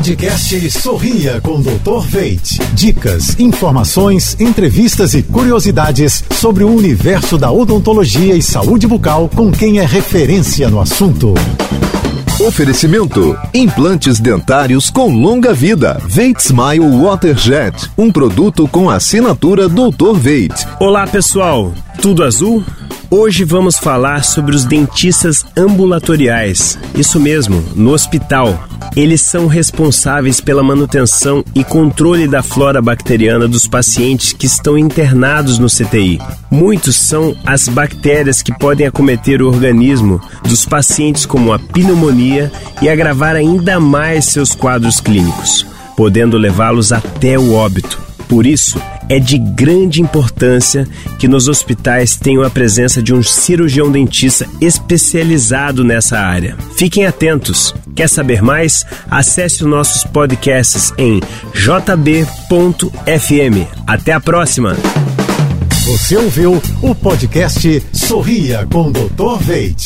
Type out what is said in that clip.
Podcast Sorria com Dr. Veit. Dicas, informações, entrevistas e curiosidades sobre o universo da odontologia e saúde bucal com quem é referência no assunto. Oferecimento: implantes dentários com longa vida. Veit Smile Waterjet, um produto com assinatura Dr. Veit. Olá, pessoal. Tudo azul? Hoje vamos falar sobre os dentistas ambulatoriais. Isso mesmo, no hospital. Eles são responsáveis pela manutenção e controle da flora bacteriana dos pacientes que estão internados no CTI. Muitos são as bactérias que podem acometer o organismo dos pacientes, como a pneumonia, e agravar ainda mais seus quadros clínicos, podendo levá-los até o óbito. Por isso, é de grande importância que nos hospitais tenham a presença de um cirurgião dentista especializado nessa área. Fiquem atentos. Quer saber mais? Acesse os nossos podcasts em jb.fm. Até a próxima! Você ouviu o podcast Sorria com Dr. Veit.